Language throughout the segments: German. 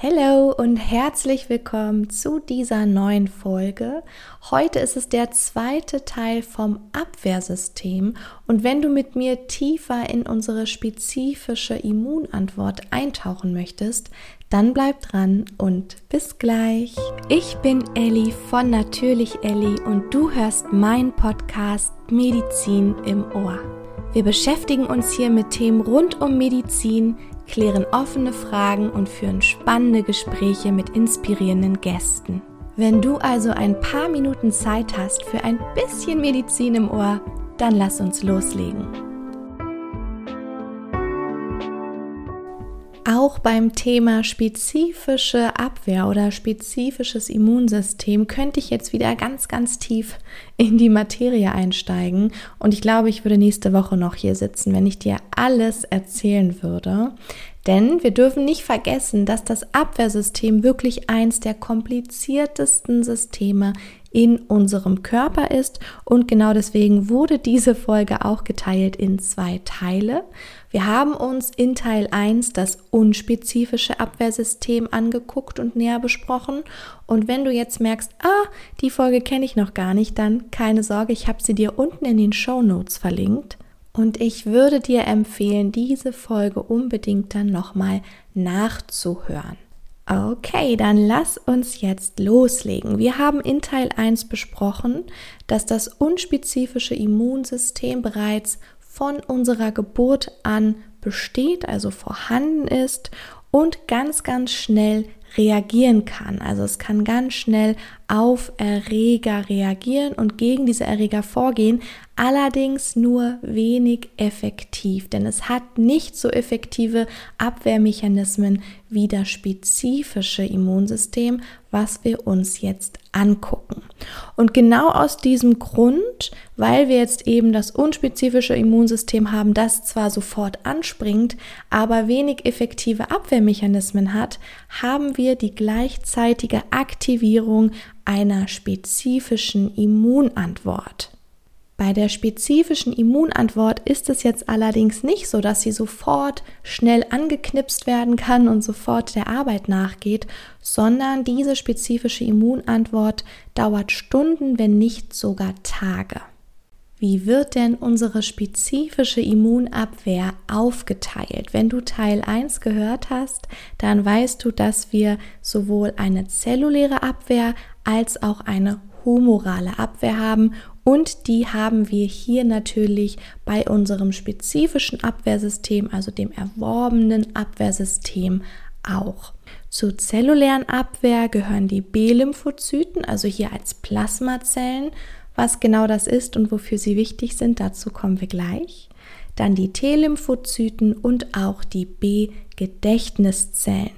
Hallo und herzlich willkommen zu dieser neuen Folge. Heute ist es der zweite Teil vom Abwehrsystem und wenn du mit mir tiefer in unsere spezifische Immunantwort eintauchen möchtest, dann bleib dran und bis gleich. Ich bin Elli von Natürlich Elli und du hörst meinen Podcast Medizin im Ohr. Wir beschäftigen uns hier mit Themen rund um Medizin, klären offene Fragen und führen spannende Gespräche mit inspirierenden Gästen. Wenn du also ein paar Minuten Zeit hast für ein bisschen Medizin im Ohr, dann lass uns loslegen. Beim Thema spezifische Abwehr oder spezifisches Immunsystem könnte ich jetzt wieder ganz, ganz tief in die Materie einsteigen. Und ich glaube, ich würde nächste Woche noch hier sitzen, wenn ich dir alles erzählen würde. Denn wir dürfen nicht vergessen, dass das Abwehrsystem wirklich eins der kompliziertesten Systeme in unserem Körper ist und genau deswegen wurde diese Folge auch geteilt in zwei Teile. Wir haben uns in Teil 1 das unspezifische Abwehrsystem angeguckt und näher besprochen und wenn du jetzt merkst, ah, die Folge kenne ich noch gar nicht, dann keine Sorge, ich habe sie dir unten in den Show Notes verlinkt. Und ich würde dir empfehlen, diese Folge unbedingt dann nochmal nachzuhören. Okay, dann lass uns jetzt loslegen. Wir haben in Teil 1 besprochen, dass das unspezifische Immunsystem bereits von unserer Geburt an besteht, also vorhanden ist und ganz, ganz schnell reagieren kann. Also es kann ganz schnell auf Erreger reagieren und gegen diese Erreger vorgehen, allerdings nur wenig effektiv, denn es hat nicht so effektive Abwehrmechanismen wie das spezifische Immunsystem, was wir uns jetzt angucken. Und genau aus diesem Grund, weil wir jetzt eben das unspezifische Immunsystem haben, das zwar sofort anspringt, aber wenig effektive Abwehrmechanismen hat, haben wir die gleichzeitige Aktivierung einer spezifischen Immunantwort. Bei der spezifischen Immunantwort ist es jetzt allerdings nicht so, dass sie sofort schnell angeknipst werden kann und sofort der Arbeit nachgeht, sondern diese spezifische Immunantwort dauert Stunden, wenn nicht sogar Tage. Wie wird denn unsere spezifische Immunabwehr aufgeteilt? Wenn du Teil 1 gehört hast, dann weißt du, dass wir sowohl eine zelluläre Abwehr als auch eine humorale Abwehr haben und die haben wir hier natürlich bei unserem spezifischen Abwehrsystem, also dem erworbenen Abwehrsystem auch. Zur zellulären Abwehr gehören die B-Lymphozyten, also hier als Plasmazellen was genau das ist und wofür sie wichtig sind, dazu kommen wir gleich. Dann die T-Lymphozyten und auch die B-Gedächtniszellen.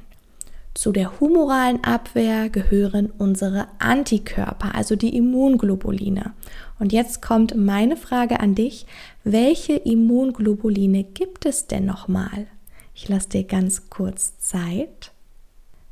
Zu der humoralen Abwehr gehören unsere Antikörper, also die Immunglobuline. Und jetzt kommt meine Frage an dich, welche Immunglobuline gibt es denn nochmal? Ich lasse dir ganz kurz Zeit.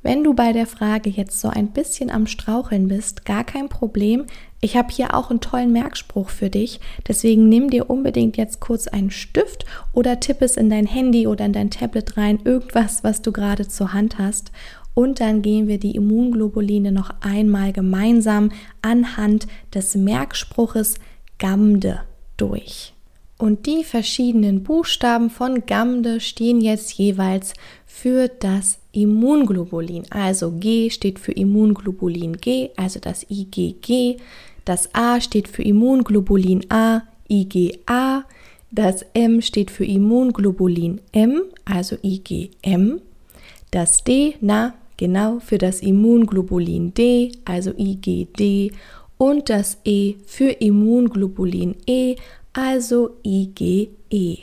Wenn du bei der Frage jetzt so ein bisschen am Straucheln bist, gar kein Problem. Ich habe hier auch einen tollen Merkspruch für dich. Deswegen nimm dir unbedingt jetzt kurz einen Stift oder tipp es in dein Handy oder in dein Tablet rein, irgendwas, was du gerade zur Hand hast. Und dann gehen wir die Immunglobuline noch einmal gemeinsam anhand des Merkspruches GAMDE durch. Und die verschiedenen Buchstaben von GAMDE stehen jetzt jeweils für das Immunglobulin. Also G steht für Immunglobulin G, also das IgG. Das A steht für Immunglobulin A, IgA. Das M steht für Immunglobulin M, also IgM. Das D, na, genau, für das Immunglobulin D, also IgD. Und das E für Immunglobulin E, also IgE.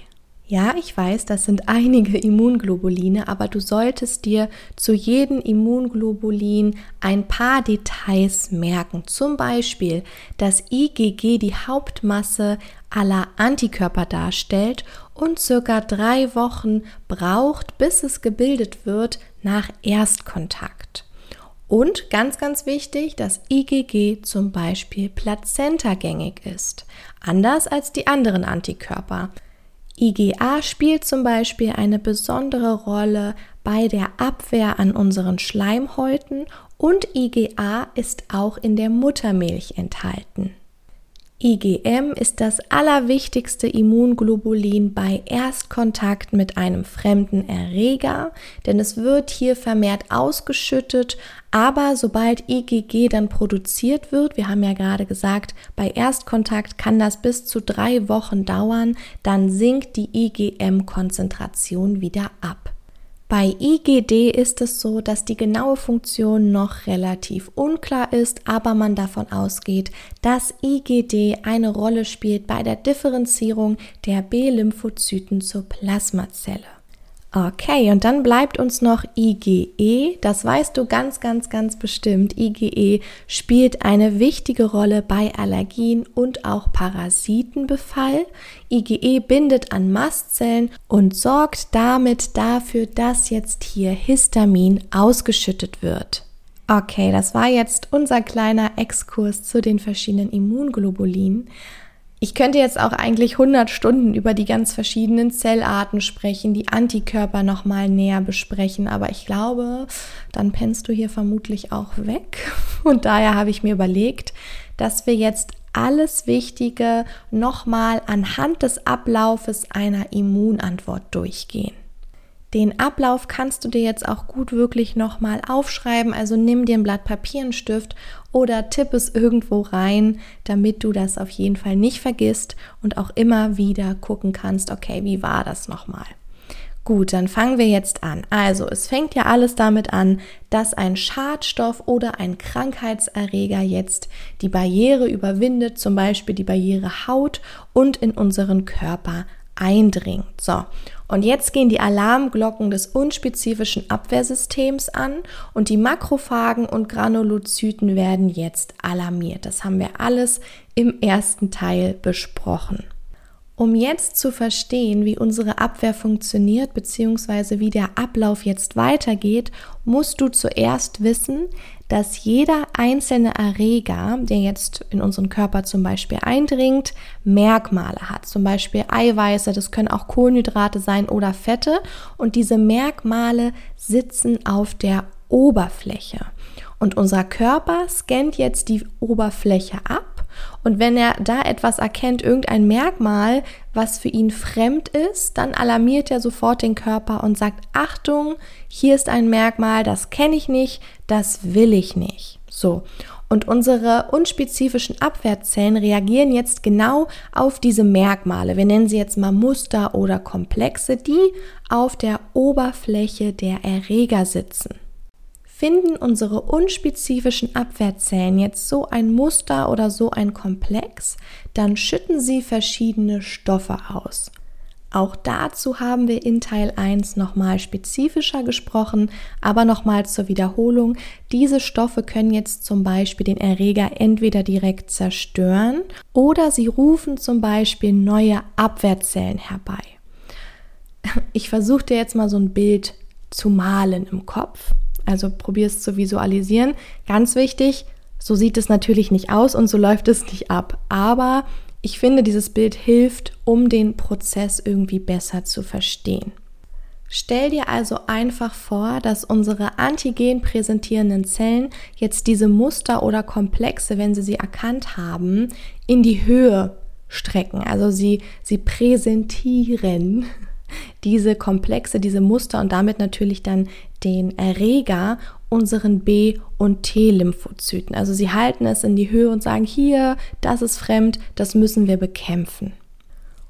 Ja, ich weiß, das sind einige Immunglobuline, aber du solltest dir zu jedem Immunglobulin ein paar Details merken. Zum Beispiel, dass IgG die Hauptmasse aller Antikörper darstellt und circa drei Wochen braucht, bis es gebildet wird nach Erstkontakt. Und ganz, ganz wichtig, dass IgG zum Beispiel plazentagängig ist, anders als die anderen Antikörper. IgA spielt zum Beispiel eine besondere Rolle bei der Abwehr an unseren Schleimhäuten und IgA ist auch in der Muttermilch enthalten. IgM ist das allerwichtigste Immunglobulin bei Erstkontakt mit einem fremden Erreger, denn es wird hier vermehrt ausgeschüttet, aber sobald IgG dann produziert wird, wir haben ja gerade gesagt, bei Erstkontakt kann das bis zu drei Wochen dauern, dann sinkt die IgM-Konzentration wieder ab. Bei IGD ist es so, dass die genaue Funktion noch relativ unklar ist, aber man davon ausgeht, dass IGD eine Rolle spielt bei der Differenzierung der B-Lymphozyten zur Plasmazelle. Okay, und dann bleibt uns noch IgE. Das weißt du ganz, ganz, ganz bestimmt. IgE spielt eine wichtige Rolle bei Allergien und auch Parasitenbefall. IgE bindet an Mastzellen und sorgt damit dafür, dass jetzt hier Histamin ausgeschüttet wird. Okay, das war jetzt unser kleiner Exkurs zu den verschiedenen Immunglobulinen. Ich könnte jetzt auch eigentlich 100 Stunden über die ganz verschiedenen Zellarten sprechen, die Antikörper nochmal näher besprechen, aber ich glaube, dann pennst du hier vermutlich auch weg. Und daher habe ich mir überlegt, dass wir jetzt alles Wichtige nochmal anhand des Ablaufes einer Immunantwort durchgehen. Den Ablauf kannst du dir jetzt auch gut wirklich nochmal aufschreiben. Also nimm dir ein Blatt Papier, einen Stift oder tipp es irgendwo rein, damit du das auf jeden Fall nicht vergisst und auch immer wieder gucken kannst, okay, wie war das nochmal? Gut, dann fangen wir jetzt an. Also, es fängt ja alles damit an, dass ein Schadstoff oder ein Krankheitserreger jetzt die Barriere überwindet, zum Beispiel die Barriere Haut und in unseren Körper eindringt. So, und jetzt gehen die Alarmglocken des unspezifischen Abwehrsystems an und die Makrophagen und Granulozyten werden jetzt alarmiert. Das haben wir alles im ersten Teil besprochen. Um jetzt zu verstehen, wie unsere Abwehr funktioniert bzw. wie der Ablauf jetzt weitergeht, musst du zuerst wissen, dass jeder einzelne Erreger, der jetzt in unseren Körper zum Beispiel eindringt, Merkmale hat. Zum Beispiel Eiweiße, das können auch Kohlenhydrate sein oder Fette. Und diese Merkmale sitzen auf der Oberfläche. Und unser Körper scannt jetzt die Oberfläche ab und wenn er da etwas erkennt, irgendein Merkmal, was für ihn fremd ist, dann alarmiert er sofort den Körper und sagt, Achtung, hier ist ein Merkmal, das kenne ich nicht, das will ich nicht. So. Und unsere unspezifischen Abwehrzellen reagieren jetzt genau auf diese Merkmale. Wir nennen sie jetzt mal Muster oder Komplexe, die auf der Oberfläche der Erreger sitzen. Finden unsere unspezifischen Abwehrzellen jetzt so ein Muster oder so ein Komplex, dann schütten sie verschiedene Stoffe aus. Auch dazu haben wir in Teil 1 nochmal spezifischer gesprochen, aber nochmal zur Wiederholung. Diese Stoffe können jetzt zum Beispiel den Erreger entweder direkt zerstören oder sie rufen zum Beispiel neue Abwehrzellen herbei. Ich versuche dir jetzt mal so ein Bild zu malen im Kopf. Also probier es zu visualisieren. Ganz wichtig, so sieht es natürlich nicht aus und so läuft es nicht ab. Aber ich finde, dieses Bild hilft, um den Prozess irgendwie besser zu verstehen. Stell dir also einfach vor, dass unsere antigen präsentierenden Zellen jetzt diese Muster oder Komplexe, wenn sie sie erkannt haben, in die Höhe strecken. Also sie, sie präsentieren diese Komplexe, diese Muster und damit natürlich dann den Erreger unseren B- und T-Lymphozyten. Also sie halten es in die Höhe und sagen, hier, das ist fremd, das müssen wir bekämpfen.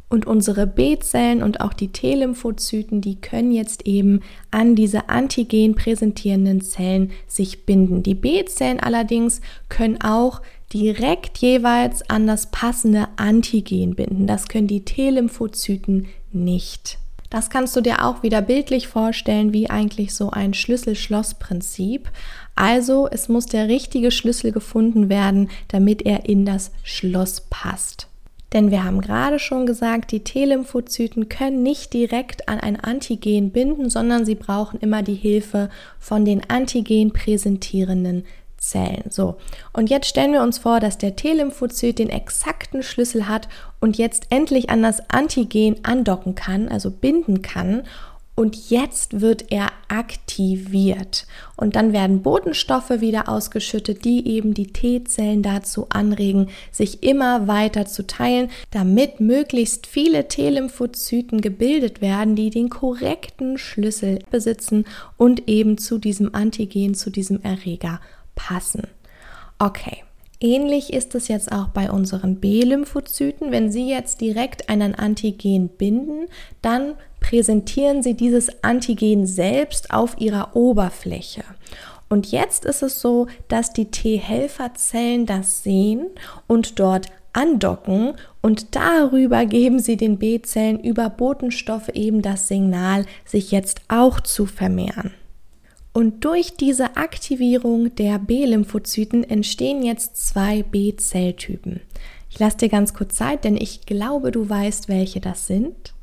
Und unsere B-Zellen und auch die T-Lymphozyten, die können jetzt eben an diese antigen präsentierenden Zellen sich binden. Die B-Zellen allerdings können auch direkt jeweils an das passende Antigen binden. Das können die T-Lymphozyten nicht. Das kannst du dir auch wieder bildlich vorstellen, wie eigentlich so ein Schlüssel-Schloss-Prinzip. Also es muss der richtige Schlüssel gefunden werden, damit er in das Schloss passt. Denn wir haben gerade schon gesagt, die T-Lymphozyten können nicht direkt an ein Antigen binden, sondern sie brauchen immer die Hilfe von den Antigen präsentierenden Zellen. So, und jetzt stellen wir uns vor, dass der T-Lymphozyt den exakten Schlüssel hat und jetzt endlich an das Antigen andocken kann, also binden kann. und jetzt wird er aktiviert. Und dann werden Botenstoffe wieder ausgeschüttet, die eben die T-Zellen dazu anregen, sich immer weiter zu teilen, damit möglichst viele T-Lymphozyten gebildet werden, die den korrekten Schlüssel besitzen und eben zu diesem Antigen, zu diesem Erreger passen. Okay. Ähnlich ist es jetzt auch bei unseren B-Lymphozyten. Wenn sie jetzt direkt an ein Antigen binden, dann präsentieren sie dieses Antigen selbst auf ihrer Oberfläche. Und jetzt ist es so, dass die T-Helferzellen das sehen und dort andocken und darüber geben sie den B-Zellen über Botenstoffe eben das Signal, sich jetzt auch zu vermehren. Und durch diese Aktivierung der B-Lymphozyten entstehen jetzt zwei B-Zelltypen. Ich lasse dir ganz kurz Zeit, denn ich glaube, du weißt, welche das sind.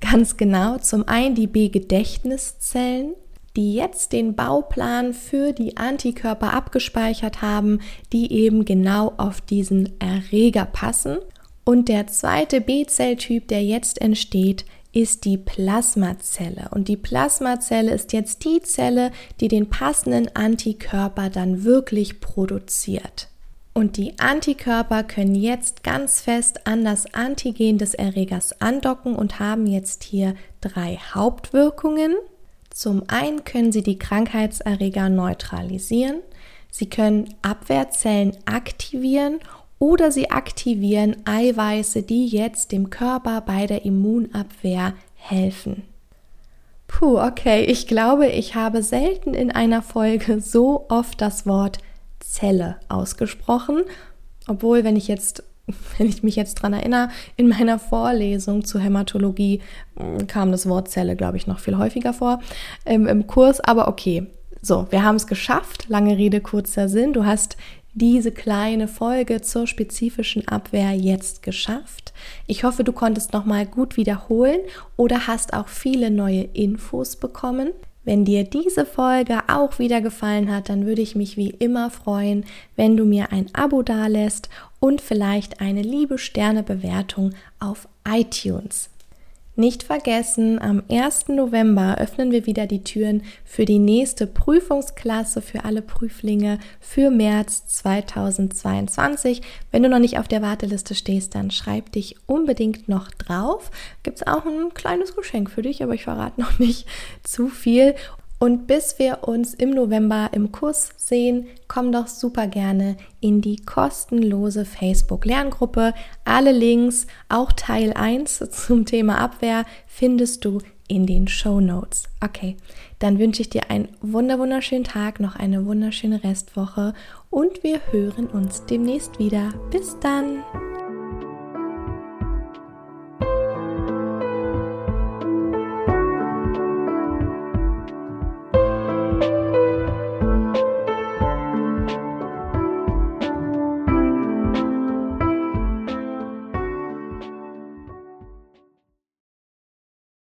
Ganz genau, zum einen die B-Gedächtniszellen, die jetzt den Bauplan für die Antikörper abgespeichert haben, die eben genau auf diesen Erreger passen. Und der zweite B-Zelltyp, der jetzt entsteht, ist die Plasmazelle. Und die Plasmazelle ist jetzt die Zelle, die den passenden Antikörper dann wirklich produziert. Und die Antikörper können jetzt ganz fest an das Antigen des Erregers andocken und haben jetzt hier drei Hauptwirkungen. Zum einen können sie die Krankheitserreger neutralisieren, sie können Abwehrzellen aktivieren oder sie aktivieren Eiweiße, die jetzt dem Körper bei der Immunabwehr helfen. Puh, okay, ich glaube, ich habe selten in einer Folge so oft das Wort Zelle ausgesprochen, obwohl, wenn ich jetzt wenn ich mich jetzt dran erinnere, in meiner Vorlesung zur Hämatologie hm, kam das Wort Zelle, glaube ich, noch viel häufiger vor ähm, im Kurs. Aber okay, so, wir haben es geschafft. Lange Rede, kurzer Sinn. Du hast diese kleine Folge zur spezifischen Abwehr jetzt geschafft. Ich hoffe, du konntest nochmal gut wiederholen oder hast auch viele neue Infos bekommen. Wenn dir diese Folge auch wieder gefallen hat, dann würde ich mich wie immer freuen, wenn du mir ein Abo dalässt und vielleicht eine liebe Sternebewertung auf iTunes. Nicht vergessen, am 1. November öffnen wir wieder die Türen für die nächste Prüfungsklasse für alle Prüflinge für März 2022. Wenn du noch nicht auf der Warteliste stehst, dann schreib dich unbedingt noch drauf. Gibt es auch ein kleines Geschenk für dich, aber ich verrate noch nicht zu viel. Und bis wir uns im November im Kurs sehen, komm doch super gerne in die kostenlose Facebook-Lerngruppe. Alle Links, auch Teil 1 zum Thema Abwehr, findest du in den Show Notes. Okay, dann wünsche ich dir einen wunderschönen Tag, noch eine wunderschöne Restwoche und wir hören uns demnächst wieder. Bis dann!